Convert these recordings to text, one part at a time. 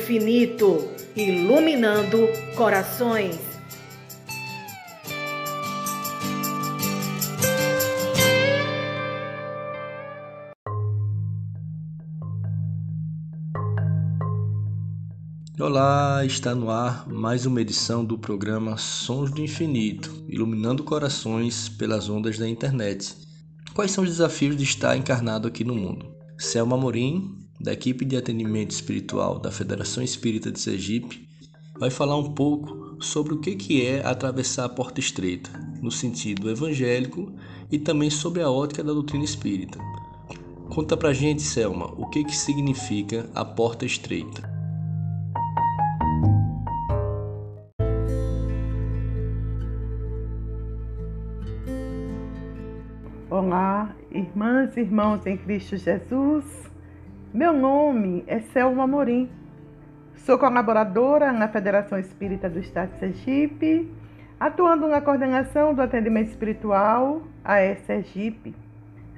infinito, iluminando corações. Olá, está no ar mais uma edição do programa Sons do Infinito, iluminando corações pelas ondas da internet. Quais são os desafios de estar encarnado aqui no mundo? Selma Morim, da equipe de atendimento espiritual da Federação Espírita de Sergipe, vai falar um pouco sobre o que é atravessar a porta estreita, no sentido evangélico e também sobre a ótica da doutrina espírita. Conta pra gente, Selma, o que, que significa a porta estreita. Olá, irmãs e irmãos em Cristo Jesus. Meu nome é Selma Morim. Sou colaboradora na Federação Espírita do Estado de Sergipe, atuando na coordenação do atendimento espiritual AE Sergipe.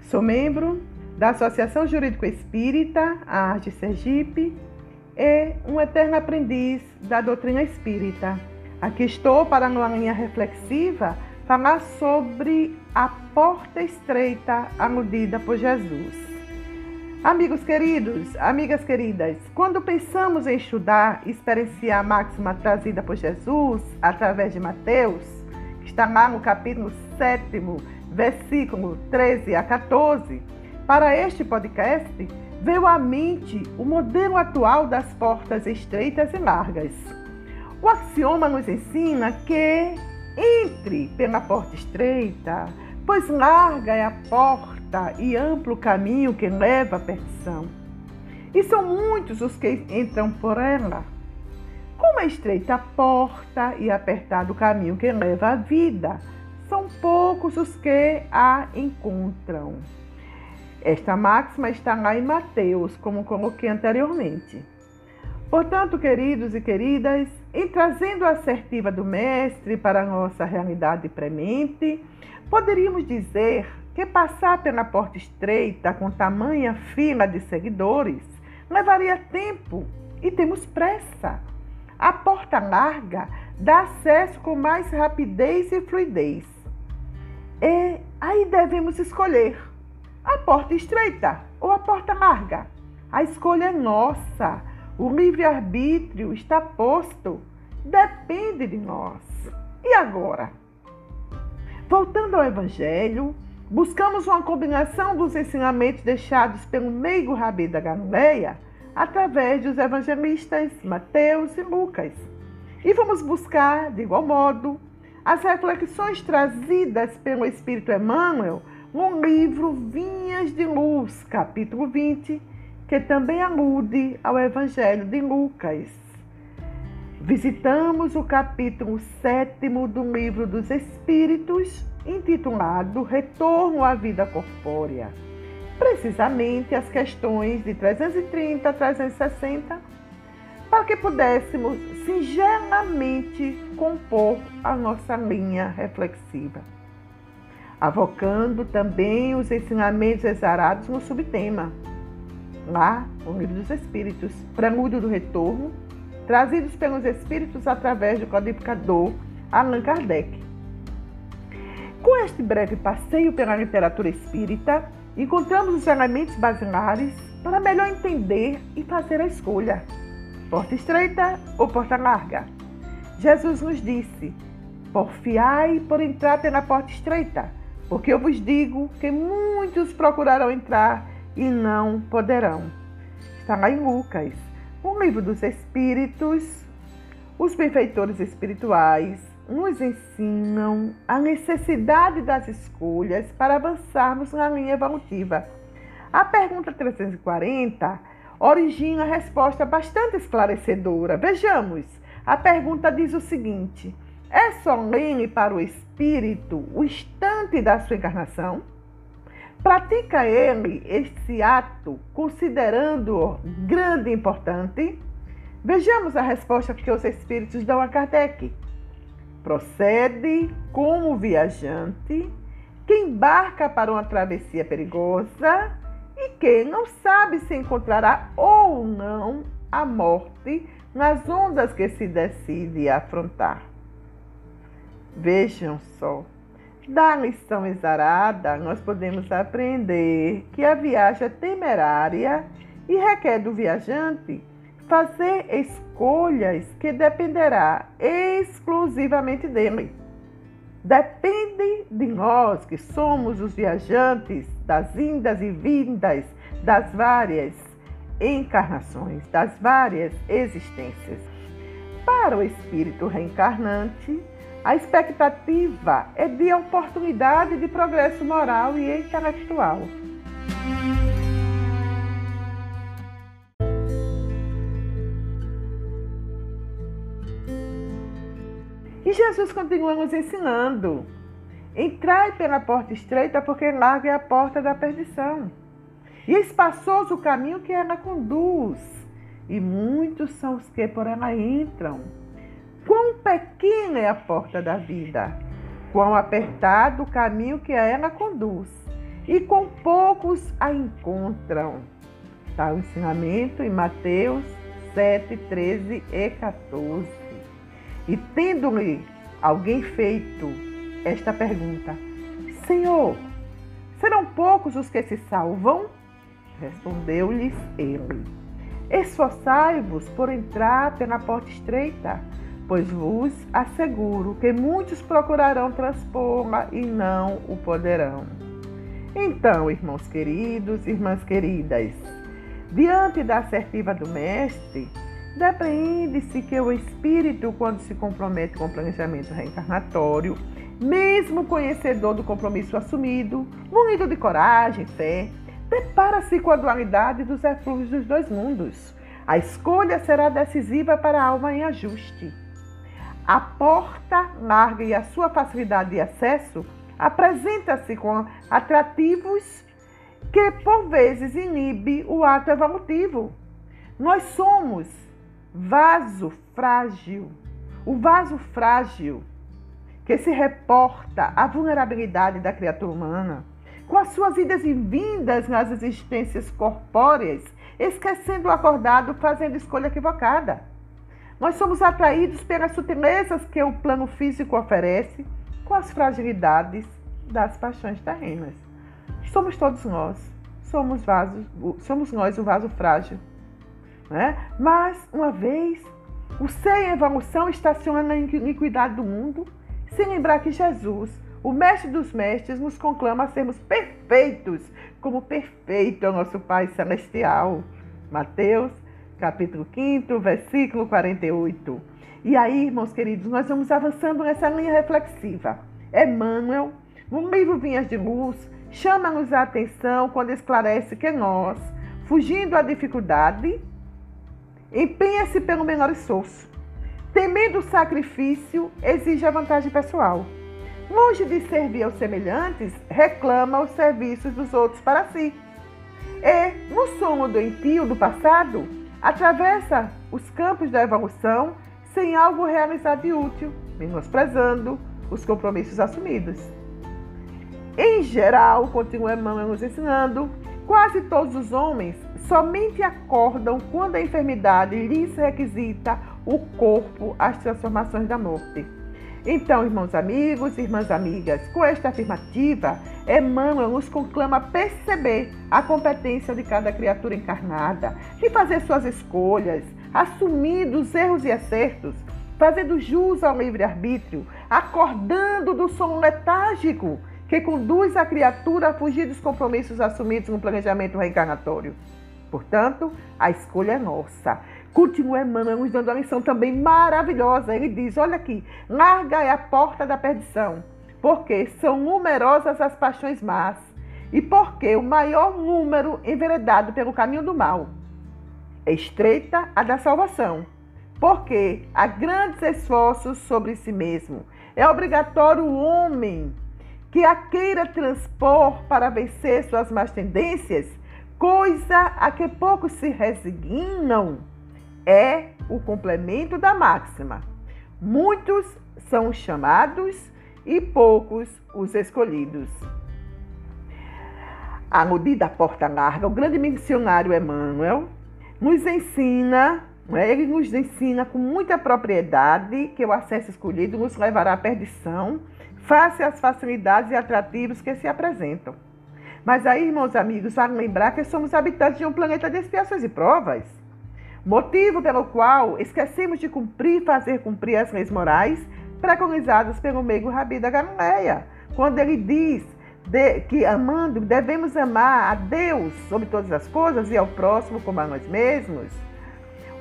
Sou membro da Associação Jurídico Espírita, a Arte Sergipe, e um eterno aprendiz da doutrina espírita. Aqui estou para, numa linha reflexiva, falar sobre a porta estreita aludida por Jesus. Amigos queridos, amigas queridas, quando pensamos em estudar e experienciar a máxima trazida por Jesus através de Mateus, que está lá no capítulo 7, versículo 13 a 14, para este podcast, veio à mente o modelo atual das portas estreitas e largas. O axioma nos ensina que entre pela porta estreita, pois larga é a porta e amplo caminho que leva à perdição. E são muitos os que entram por ela. Como é estreita a porta e apertado o caminho que leva à vida, são poucos os que a encontram. Esta máxima está lá em Mateus, como coloquei anteriormente. Portanto, queridos e queridas, em trazendo a assertiva do Mestre para a nossa realidade premente, poderíamos dizer que passar pela porta estreita com tamanha fila de seguidores levaria tempo e temos pressa. A porta larga dá acesso com mais rapidez e fluidez. E aí devemos escolher a porta estreita ou a porta larga. A escolha é nossa o livre-arbítrio está posto, depende de nós. E agora? Voltando ao Evangelho, buscamos uma combinação dos ensinamentos deixados pelo meigo Rabi da Galileia através dos evangelistas Mateus e Lucas. E vamos buscar, de igual modo, as reflexões trazidas pelo Espírito Emmanuel no livro Vinhas de Luz, capítulo 20, que também alude ao Evangelho de Lucas. Visitamos o capítulo 7 do Livro dos Espíritos, intitulado Retorno à Vida Corpórea. Precisamente as questões de 330 a 360, para que pudéssemos singelamente compor a nossa linha reflexiva. Avocando também os ensinamentos exarados no subtema lá no Livro dos Espíritos, Prelúdio do Retorno, trazidos pelos Espíritos através do codificador Allan Kardec. Com este breve passeio pela literatura espírita, encontramos os elementos basilares para melhor entender e fazer a escolha: porta estreita ou porta larga. Jesus nos disse: Porfiai por entrar pela porta estreita, porque eu vos digo que muitos procurarão entrar e não poderão. Está lá em Lucas, o livro dos Espíritos. Os benfeitores espirituais nos ensinam a necessidade das escolhas para avançarmos na linha evolutiva. A pergunta 340 origina a resposta bastante esclarecedora. Vejamos, a pergunta diz o seguinte: é solene para o espírito o instante da sua encarnação? Pratica ele esse ato considerando-o grande e importante? Vejamos a resposta que os espíritos dão a Kardec. Procede como viajante que embarca para uma travessia perigosa e que não sabe se encontrará ou não a morte nas ondas que se decide afrontar. Vejam só, da lição exarada, nós podemos aprender que a viagem é temerária e requer do viajante fazer escolhas que dependerá exclusivamente dele. Depende de nós que somos os viajantes das indas e vindas das várias encarnações, das várias existências. Para o espírito reencarnante, a expectativa é de oportunidade de progresso moral e intelectual. E Jesus continua nos ensinando. Entrai pela porta estreita, porque larga é a porta da perdição. E espaçoso o caminho que ela conduz, e muitos são os que por ela entram. Quão pequena é a porta da vida, quão apertado o caminho que a ela conduz, e quão poucos a encontram. Está o ensinamento em Mateus 7, 13 e 14. E tendo-lhe alguém feito esta pergunta: Senhor, serão poucos os que se salvam? Respondeu-lhes ele: Esforçai-vos por entrar pela porta estreita, pois vos asseguro que muitos procurarão transpô-la e não o poderão. Então, irmãos queridos, irmãs queridas, diante da assertiva do Mestre, Depreende-se que o espírito, quando se compromete com o planejamento reencarnatório, mesmo conhecedor do compromisso assumido, munido de coragem, fé, depara-se com a dualidade dos eflúvios dos dois mundos. A escolha será decisiva para a alma em ajuste. A porta larga e a sua facilidade de acesso apresenta-se com atrativos que, por vezes, inibe o ato evolutivo. Nós somos vaso frágil. O vaso frágil que se reporta à vulnerabilidade da criatura humana, com as suas idas e vindas nas existências corpóreas, esquecendo o acordado, fazendo escolha equivocada. Nós somos atraídos pelas sutilezas que o plano físico oferece, com as fragilidades das paixões terrenas. Somos todos nós, somos vasos, somos nós o vaso frágil né? Mas, uma vez, o ser em evolução estaciona na iniquidade do mundo, sem lembrar que Jesus, o mestre dos mestres, nos conclama a sermos perfeitos, como perfeito é o nosso Pai Celestial. Mateus, capítulo 5, versículo 48. E aí, irmãos queridos, nós vamos avançando nessa linha reflexiva. Emmanuel, no livro Vinhas de Luz, chama-nos a atenção quando esclarece que nós, fugindo à dificuldade, Empenha-se pelo menor esforço. Temendo o sacrifício, exige a vantagem pessoal. Longe de servir aos semelhantes, reclama os serviços dos outros para si. E, no sono doentio do passado, atravessa os campos da evolução sem algo realizado e útil, menosprezando os compromissos assumidos. Em geral, continua Emmanuel nos ensinando, quase todos os homens somente acordam quando a enfermidade lhes requisita o corpo as transformações da morte. Então, irmãos amigos, irmãs amigas, com esta afirmativa, Emmanuel nos conclama perceber a competência de cada criatura encarnada, de fazer suas escolhas, assumindo os erros e acertos, fazendo jus ao livre-arbítrio, acordando do sono letárgico que conduz a criatura a fugir dos compromissos assumidos no planejamento reencarnatório. Portanto, a escolha é nossa. Continua Emmanuel nos dando uma lição também maravilhosa. Ele diz: olha aqui, larga é a porta da perdição, porque são numerosas as paixões más, e porque o maior número enveredado pelo caminho do mal. É estreita a da salvação, porque há grandes esforços sobre si mesmo. É obrigatório o homem que a queira transpor para vencer suas más tendências coisa a que poucos se resignam, é o complemento da máxima. Muitos são os chamados e poucos os escolhidos. Aludida à porta larga, o grande missionário Emmanuel nos ensina, né? ele nos ensina com muita propriedade que o acesso escolhido nos levará à perdição, face às facilidades e atrativos que se apresentam. Mas aí, irmãos amigos, vale lembrar que somos habitantes de um planeta de expiações e provas. Motivo pelo qual esquecemos de cumprir e fazer cumprir as leis morais preconizadas pelo meigo Rabi da Galileia, quando ele diz de, que amando devemos amar a Deus sobre todas as coisas e ao próximo como a nós mesmos.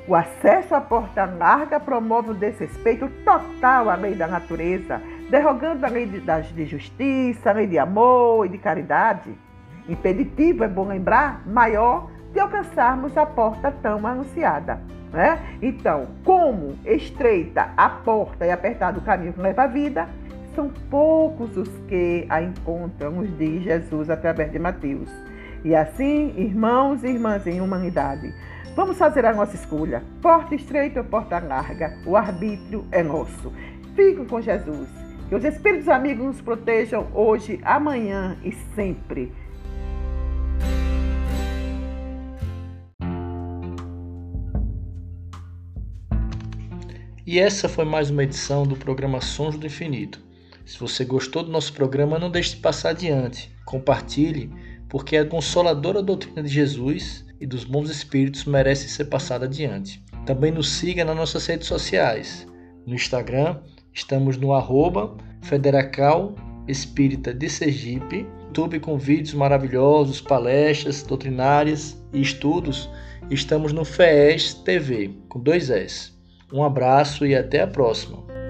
O acesso à porta larga promove o desrespeito total à lei da natureza, derrogando a lei de, de justiça, a lei de amor e de caridade. Impeditivo, é bom lembrar, maior de alcançarmos a porta tão anunciada. Né? Então, como estreita a porta e apertado o caminho que leva à vida, são poucos os que a encontram, nos diz Jesus através de Mateus. E assim, irmãos e irmãs em humanidade, vamos fazer a nossa escolha. Porta estreita ou porta larga, o arbítrio é nosso. Fico com Jesus. Que os Espíritos amigos nos protejam hoje, amanhã e sempre. E essa foi mais uma edição do programa Sons do Infinito. Se você gostou do nosso programa, não deixe de passar adiante. Compartilhe, porque a consoladora doutrina de Jesus e dos bons espíritos merece ser passada adiante. Também nos siga nas nossas redes sociais. No Instagram, estamos no arroba Federacal Espírita de Sergipe, YouTube com vídeos maravilhosos, palestras doutrinárias e estudos. Estamos no FES TV, com dois S. Um abraço e até a próxima.